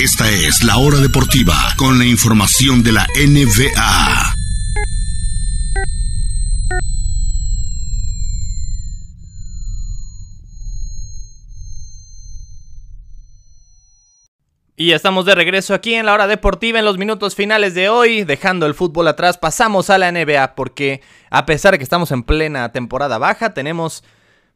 Esta es la hora deportiva con la información de la NBA. Y estamos de regreso aquí en la hora deportiva en los minutos finales de hoy, dejando el fútbol atrás, pasamos a la NBA porque a pesar de que estamos en plena temporada baja, tenemos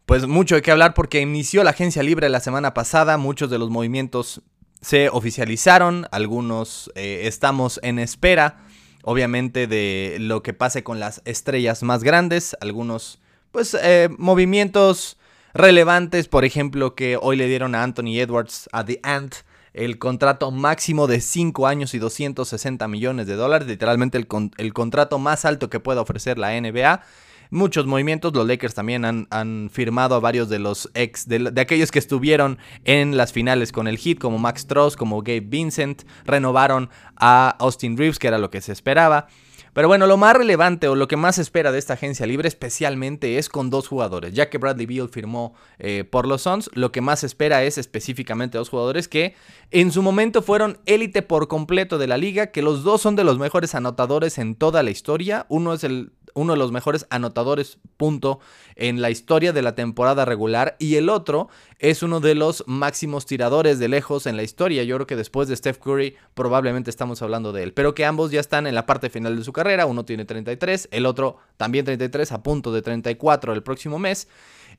pues mucho de qué hablar porque inició la agencia libre la semana pasada, muchos de los movimientos se oficializaron, algunos eh, estamos en espera, obviamente de lo que pase con las estrellas más grandes, algunos pues eh, movimientos relevantes, por ejemplo que hoy le dieron a Anthony Edwards, a The Ant, el contrato máximo de 5 años y 260 millones de dólares, literalmente el, el, contrato más alto que pueda ofrecer la NBA. Muchos movimientos, los Lakers también han, firmado a varios de los ex, de, aquellos que estuvieron en las finales con el Heat, como Max Truss, como Gabe Vincent, renovaron a Austin Reeves, que era lo que se esperaba. Pero bueno, lo más relevante o lo que más espera de esta agencia libre especialmente es con dos jugadores. Ya que Bradley Beal firmó eh, por los Suns, lo que más espera es específicamente dos jugadores que en su momento fueron élite por completo de la liga, que los dos son de los mejores anotadores en toda la historia. Uno es el uno de los mejores anotadores, punto, en la historia de la temporada regular. Y el otro es uno de los máximos tiradores de lejos en la historia. Yo creo que después de Steph Curry probablemente estamos hablando de él. Pero que ambos ya están en la parte final de su carrera. Uno tiene 33, el otro también 33, a punto de 34 el próximo mes.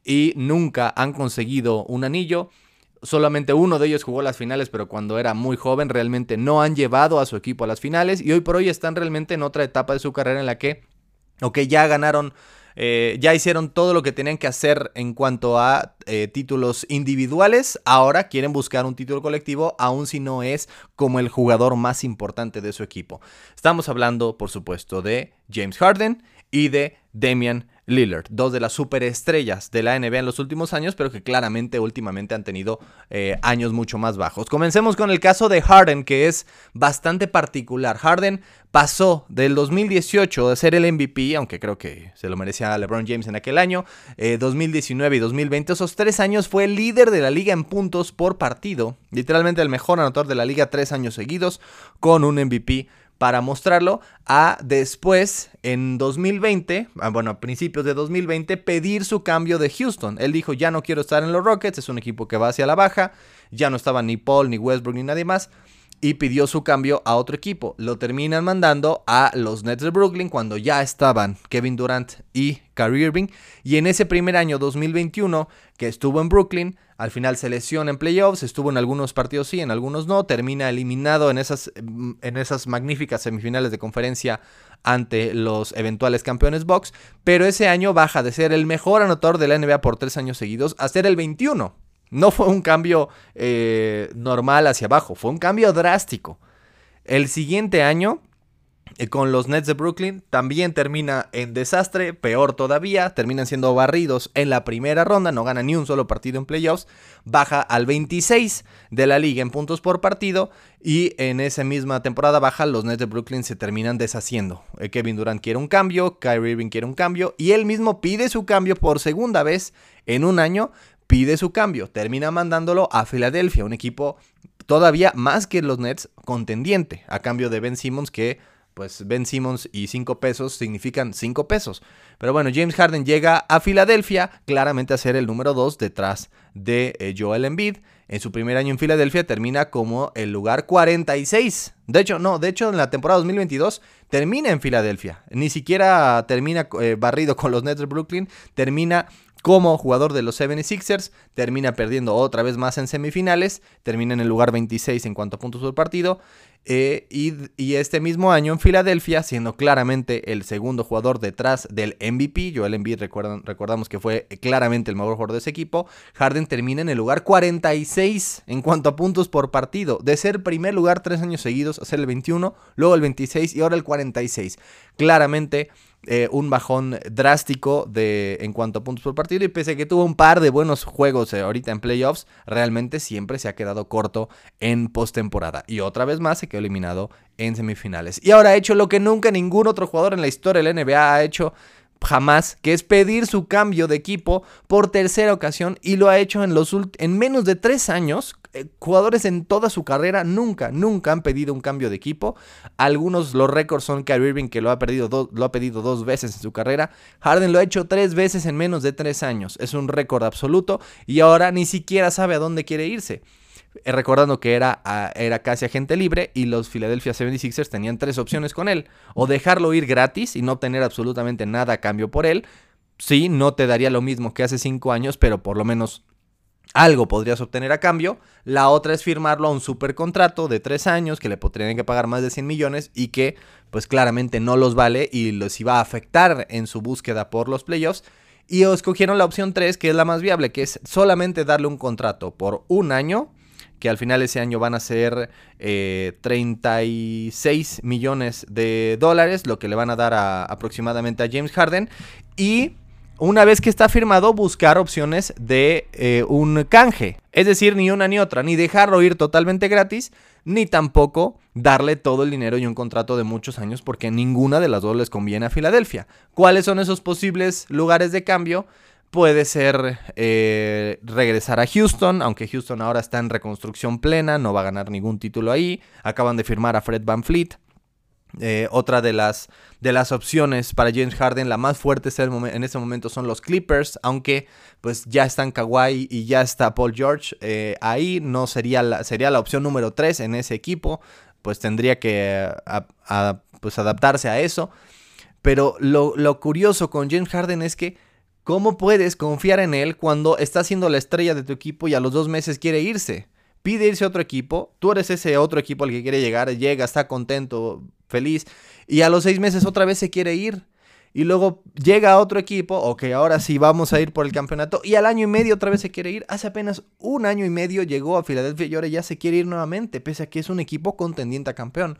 Y nunca han conseguido un anillo. Solamente uno de ellos jugó las finales, pero cuando era muy joven realmente no han llevado a su equipo a las finales y hoy por hoy están realmente en otra etapa de su carrera en la que Ok, ya ganaron, eh, ya hicieron todo lo que tenían que hacer en cuanto a eh, títulos individuales. Ahora quieren buscar un título colectivo, aun si no es como el jugador más importante de su equipo. Estamos hablando, por supuesto, de James Harden y de Damian Lillard, dos de las superestrellas de la NBA en los últimos años, pero que claramente últimamente han tenido eh, años mucho más bajos. Comencemos con el caso de Harden, que es bastante particular. Harden pasó del 2018 de ser el MVP, aunque creo que se lo merecía LeBron James en aquel año, 2019 eh, y 2020, esos tres años fue el líder de la liga en puntos por partido, literalmente el mejor anotador de la liga tres años seguidos, con un MVP para mostrarlo, a después, en 2020, ah, bueno, a principios de 2020, pedir su cambio de Houston. Él dijo, ya no quiero estar en los Rockets, es un equipo que va hacia la baja, ya no estaba ni Paul, ni Westbrook, ni nadie más, y pidió su cambio a otro equipo. Lo terminan mandando a los Nets de Brooklyn cuando ya estaban Kevin Durant y Kyrie Irving. Y en ese primer año 2021 que estuvo en Brooklyn, al final se lesiona en playoffs, estuvo en algunos partidos sí, en algunos no, termina eliminado en esas, en esas magníficas semifinales de conferencia ante los eventuales campeones Bucks, pero ese año baja de ser el mejor anotador de la NBA por tres años seguidos a ser el 21. No fue un cambio eh, normal hacia abajo, fue un cambio drástico. El siguiente año, eh, con los Nets de Brooklyn, también termina en desastre, peor todavía, terminan siendo barridos en la primera ronda, no gana ni un solo partido en playoffs, baja al 26 de la liga en puntos por partido y en esa misma temporada baja los Nets de Brooklyn se terminan deshaciendo. Eh, Kevin Durant quiere un cambio, Kyrie Irving quiere un cambio y él mismo pide su cambio por segunda vez en un año pide su cambio, termina mandándolo a Filadelfia, un equipo todavía más que los Nets contendiente, a cambio de Ben Simmons que pues Ben Simmons y 5 pesos significan 5 pesos. Pero bueno, James Harden llega a Filadelfia claramente a ser el número 2 detrás de eh, Joel Embiid. En su primer año en Filadelfia termina como el lugar 46. De hecho, no, de hecho en la temporada 2022 termina en Filadelfia. Ni siquiera termina eh, barrido con los Nets de Brooklyn, termina como jugador de los 76ers, termina perdiendo otra vez más en semifinales, termina en el lugar 26 en cuanto a puntos por partido, eh, y, este mismo año en Filadelfia, siendo claramente el segundo jugador detrás del MVP, Joel Embiid recuerdan, recordamos que fue claramente el mejor jugador de ese equipo, Harden termina en el lugar 46 en cuanto a puntos por partido, de ser primer lugar tres años seguidos a ser el 21, luego el 26 y ahora el 46. Claramente eh, un bajón drástico de, en cuanto a puntos por partido y pese a que tuvo un par de buenos juegos eh, ahorita en playoffs, realmente siempre se ha quedado corto en postemporada. Y otra vez más se quedó eliminado en semifinales. Y ahora ha hecho lo que nunca ningún otro jugador en la historia de la NBA ha hecho jamás, que es pedir su cambio de equipo por tercera ocasión y lo ha hecho en, los en menos de tres años eh, jugadores en toda su carrera nunca, nunca han pedido un cambio de equipo. Algunos los récords son Kyrie Irving que lo ha, lo ha pedido dos veces en su carrera. Harden lo ha hecho tres veces en menos de tres años. Es un récord absoluto y ahora ni siquiera sabe a dónde quiere irse. Eh, recordando que era, era casi agente libre y los Philadelphia 76ers tenían tres opciones con él. O dejarlo ir gratis y no obtener absolutamente nada a cambio por él. Sí, no te daría lo mismo que hace cinco años, pero por lo menos algo podrías obtener a cambio. La otra es firmarlo a un supercontrato de tres años que le podrían que pagar más de 100 millones y que pues claramente no los vale y los iba a afectar en su búsqueda por los playoffs. Y escogieron la opción 3 que es la más viable, que es solamente darle un contrato por un año que al final ese año van a ser 36 eh, millones de dólares, lo que le van a dar aproximadamente a James Harden. Y una vez que está firmado, buscar opciones de eh, un canje. Es decir, ni una ni otra, ni dejarlo ir totalmente gratis, ni tampoco darle todo el dinero y un contrato de muchos años, porque ninguna de las dos les conviene a Filadelfia. ¿Cuáles son esos posibles lugares de cambio? Puede ser eh, regresar a Houston, aunque Houston ahora está en reconstrucción plena, no va a ganar ningún título ahí. Acaban de firmar a Fred Van Fleet. Eh, otra de las, de las opciones para James Harden, la más fuerte en ese momento son los Clippers, aunque pues ya están Kawhi y ya está Paul George eh, ahí, no sería la, sería la opción número 3 en ese equipo, pues tendría que pues adaptarse a eso. Pero lo, lo curioso con James Harden es que ¿Cómo puedes confiar en él cuando está siendo la estrella de tu equipo y a los dos meses quiere irse? Pide irse a otro equipo, tú eres ese otro equipo al que quiere llegar, llega, está contento, feliz, y a los seis meses otra vez se quiere ir. Y luego llega a otro equipo, ok, ahora sí vamos a ir por el campeonato, y al año y medio otra vez se quiere ir. Hace apenas un año y medio llegó a Filadelfia y ahora ya se quiere ir nuevamente, pese a que es un equipo contendiente a campeón.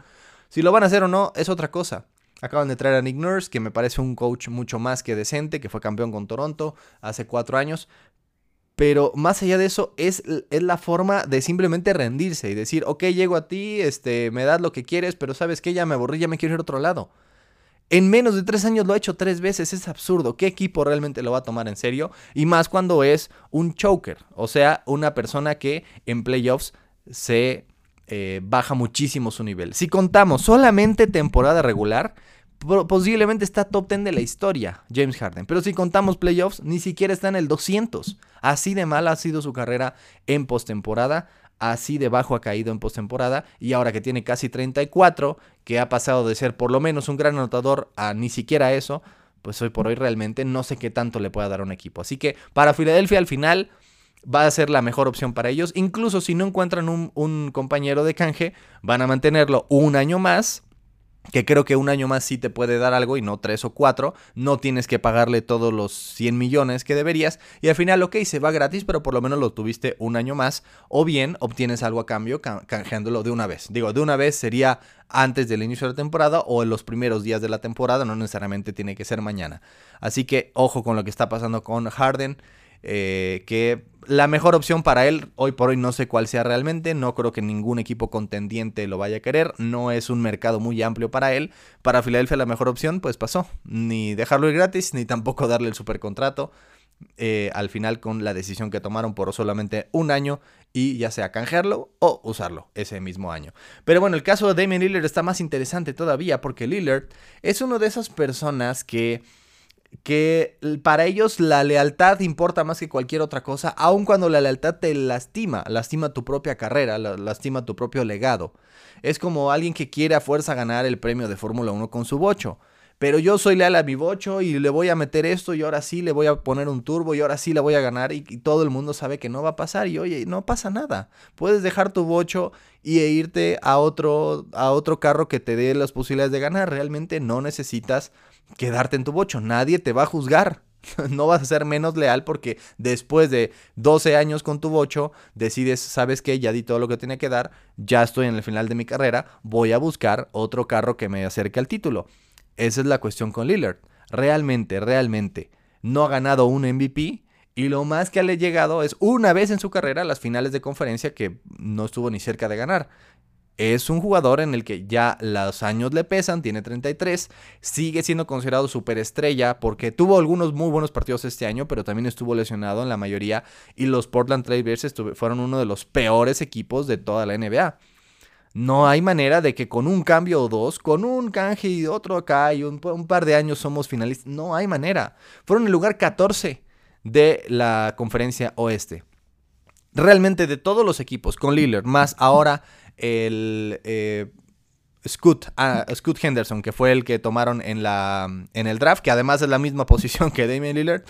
Si lo van a hacer o no, es otra cosa. Acaban de traer a Nick Nurse, que me parece un coach mucho más que decente, que fue campeón con Toronto hace cuatro años. Pero más allá de eso, es, es, la forma de simplemente rendirse y decir, ok, llego a ti, este, me das lo que quieres, pero sabes que ya me aburrí, ya me quiero ir a otro lado. En menos de tres años lo ha hecho tres veces, es absurdo. ¿Qué equipo realmente lo va a tomar en serio? Y más cuando es un choker, o sea, una persona que en playoffs se eh, baja muchísimo su nivel. Si contamos solamente temporada regular, posiblemente está top 10 de la historia, James Harden. Pero si contamos playoffs, ni siquiera está en el 200. Así de mal ha sido su carrera en postemporada. Así de bajo ha caído en postemporada. Y ahora que tiene casi 34, que ha pasado de ser por lo menos un gran anotador a ni siquiera eso, pues hoy por hoy realmente no sé qué tanto le pueda dar a un equipo. Así que para Filadelfia al final va a ser la mejor opción para ellos. Incluso si no encuentran un, un compañero de canje, van a mantenerlo un año más que creo que un año más sí te puede dar algo y no tres o cuatro, no tienes que pagarle todos los 100 millones que deberías y al final ok, se va gratis, pero por lo menos lo tuviste un año más o bien obtienes algo a cambio canjeándolo de una vez. Digo, de una vez sería antes del inicio de la temporada o en los primeros días de la temporada, no necesariamente tiene que ser mañana. Así que ojo con lo que está pasando con Harden. Eh, que la mejor opción para él hoy por hoy no sé cuál sea realmente, no creo que ningún equipo contendiente lo vaya a querer, no es un mercado muy amplio para él. Para Filadelfia la mejor opción pues pasó, ni dejarlo ir gratis, ni tampoco darle el supercontrato. Eh, al final con la decisión que tomaron por solamente un año y ya sea canjearlo o usarlo ese mismo año. Pero bueno, el caso de Damien Lillard está más interesante todavía porque Lillard es uno de esas personas que que para ellos la lealtad importa más que cualquier otra cosa, aun cuando la lealtad te lastima, lastima tu propia carrera, lastima tu propio legado. Es como alguien que quiere a fuerza ganar el premio de Fórmula 1 con su bocho. Pero yo soy leal a mi bocho y le voy a meter esto y ahora sí le voy a poner un turbo y ahora sí le voy a ganar y, todo el mundo sabe que no va a pasar y oye, no pasa nada. Puedes dejar tu bocho y e irte a otro, a otro carro que te dé las posibilidades de ganar. Realmente no necesitas quedarte en tu bocho. Nadie te va a juzgar. No vas a ser menos leal porque después de 12 años con tu bocho decides, sabes que ya di todo lo que tiene que dar, ya estoy en el final de mi carrera, voy a buscar otro carro que me acerque al título. Esa es la cuestión con Lillard. Realmente, realmente, no ha ganado un MVP y lo más que le ha llegado es una vez en su carrera las finales de conferencia que no estuvo ni cerca de ganar. Es un jugador en el que ya los años le pesan, tiene 33, sigue siendo considerado superestrella porque tuvo algunos muy buenos partidos este año, pero también estuvo lesionado en la mayoría y los Portland Trailblazers fueron uno de los peores equipos de toda la NBA. No hay manera de que con un cambio o dos, con un canje y otro acá y un, un par de años somos finalistas. No hay manera. Fueron el lugar 14 de la conferencia oeste. Realmente de todos los equipos, con Lillard, más ahora el eh, ah, Scoot, Henderson, que fue el que tomaron en, la, en el draft, que además es la misma posición que Damian Lillard.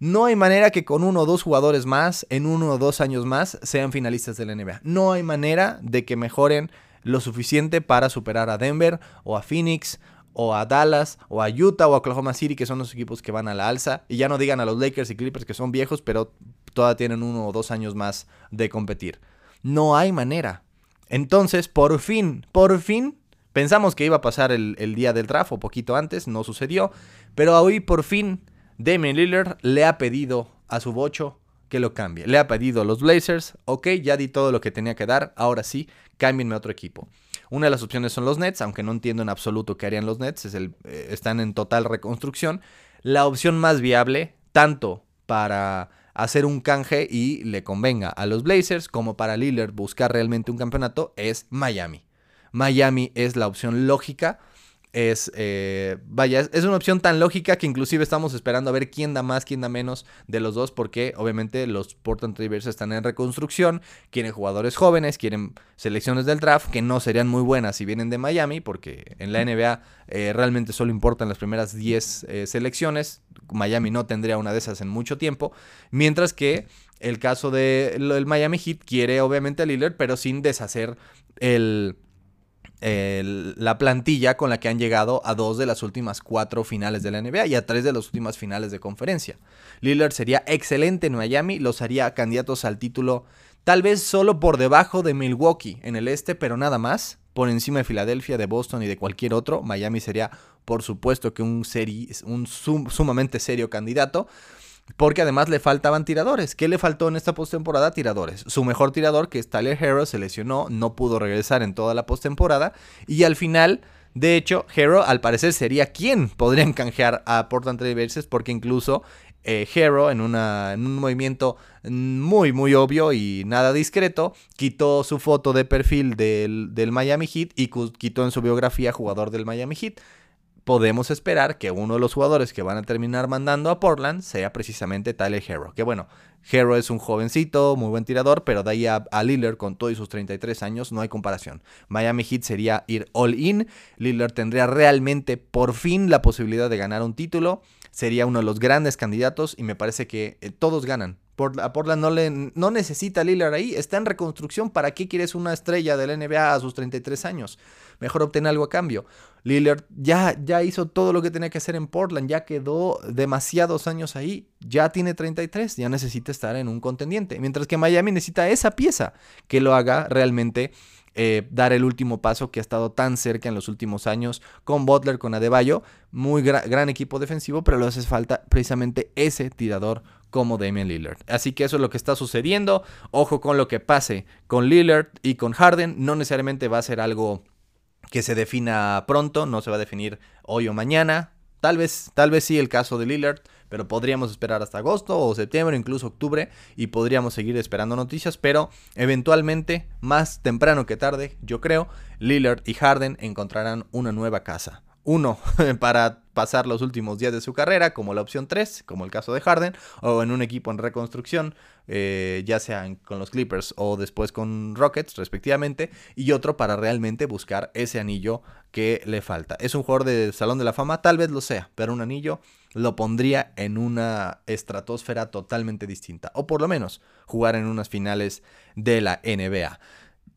No hay manera que con uno o dos jugadores más, en uno o dos años más, sean finalistas de la NBA. No hay manera de que mejoren lo suficiente para superar a Denver o a Phoenix o a Dallas o a Utah o a Oklahoma City, que son los equipos que van a la alza. Y ya no digan a los Lakers y Clippers que son viejos, pero todavía tienen uno o dos años más de competir. No hay manera. Entonces, por fin, por fin, pensamos que iba a pasar el, día del draft o poquito antes, no sucedió. Pero hoy, por fin, Damian Lillard le ha pedido a su bocho que lo cambie. Le ha pedido a los Blazers, ok, ya di todo lo que tenía que dar, ahora sí, cámbienme a otro equipo. Una de las opciones son los Nets, aunque no entiendo en absoluto qué harían los Nets, es el, eh, están en total reconstrucción. La opción más viable, tanto para hacer un canje y le convenga a los Blazers como para Lillard buscar realmente un campeonato, es Miami. Miami es la opción lógica es, eh, vaya, es una opción tan lógica que inclusive estamos esperando a ver quién da más, quién da menos de los dos, porque obviamente los Portland Trailblazers están en reconstrucción, quieren jugadores jóvenes, quieren selecciones del draft que no serían muy buenas si vienen de Miami, porque en la NBA eh, realmente solo importan las primeras 10 eh, selecciones, Miami no tendría una de esas en mucho tiempo, mientras que el caso del Miami Heat quiere obviamente a Lillard, pero sin deshacer el la plantilla con la que han llegado a dos de las últimas cuatro finales de la NBA y a tres de las últimas finales de conferencia. Lillard sería excelente en Miami, los haría candidatos al título tal vez solo por debajo de Milwaukee en el este, pero nada más. Por encima de Filadelfia, de Boston y de cualquier otro, Miami sería por supuesto que un, un sumamente serio candidato. Porque además le faltaban tiradores. ¿Qué le faltó en esta postemporada? Tiradores. Su mejor tirador, que es Tyler Hero, se lesionó, no pudo regresar en toda la postemporada. Y al final, de hecho, Hero al parecer sería quien podría canjear a Portland Trail porque incluso eh, Hero, en, en, un movimiento muy, muy obvio y nada discreto, quitó su foto de perfil del, del Miami Heat y quitó en su biografía jugador del Miami Heat podemos esperar que uno de los jugadores que van a terminar mandando a Portland sea precisamente Tyler Hero. Que bueno, Hero es un jovencito, muy buen tirador, pero de ahí a, Lillard con todos sus 33 años no hay comparación. Miami Heat sería ir all in. Lillard tendría realmente por fin la posibilidad de ganar un título. Sería uno de los grandes candidatos y me parece que eh, todos ganan. A Portland no, le, no necesita Lillard ahí, está en reconstrucción. ¿Para qué quieres una estrella del NBA a sus 33 años? Mejor obtener algo a cambio. Lillard ya, ya hizo todo lo que tenía que hacer en Portland, ya quedó demasiados años ahí, ya tiene 33, ya necesita estar en un contendiente. Mientras que Miami necesita esa pieza que lo haga realmente eh, dar el último paso que ha estado tan cerca en los últimos años con Butler, con Adebayo. Muy gran equipo defensivo, pero le hace falta precisamente ese tirador como Damian Lillard. Así que eso es lo que está sucediendo. Ojo con lo que pase con Lillard y con Harden. No necesariamente va a ser algo que se defina pronto, no se va a definir hoy o mañana. Tal vez, tal vez sí el caso de Lillard, pero podríamos esperar hasta agosto o septiembre, incluso octubre, y podríamos seguir esperando noticias, pero eventualmente, más temprano que tarde, yo creo, Lillard y Harden encontrarán una nueva casa. Uno para pasar los últimos días de su carrera, como la opción 3, como el caso de Harden, o en un equipo en reconstrucción, eh, ya sea con los Clippers o después con Rockets, respectivamente, y otro para realmente buscar ese anillo que le falta. Es un jugador de Salón de la Fama, tal vez lo sea, pero un anillo lo pondría en una estratosfera totalmente distinta, o por lo menos jugar en unas finales de la NBA.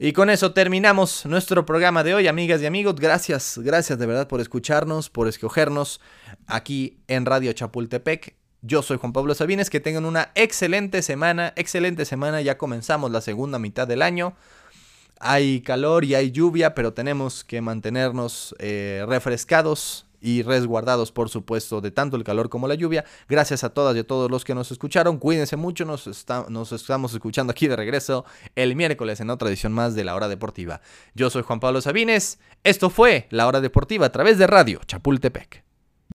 Y con eso terminamos nuestro programa de hoy, amigas y amigos. Gracias, gracias de verdad por escucharnos, por escogernos aquí en Radio Chapultepec. Yo soy Juan Pablo Sabines, que tengan una excelente semana, excelente semana, ya comenzamos la segunda mitad del año. Hay calor y hay lluvia, pero tenemos que mantenernos eh, refrescados y resguardados, por supuesto, de tanto el calor como la lluvia. Gracias a todas y a todos los que nos escucharon. Cuídense mucho, nos, estamos escuchando aquí de regreso el miércoles en otra edición más de La Hora Deportiva. Yo soy Juan Pablo Sabines. Esto fue La Hora Deportiva a través de Radio Chapultepec.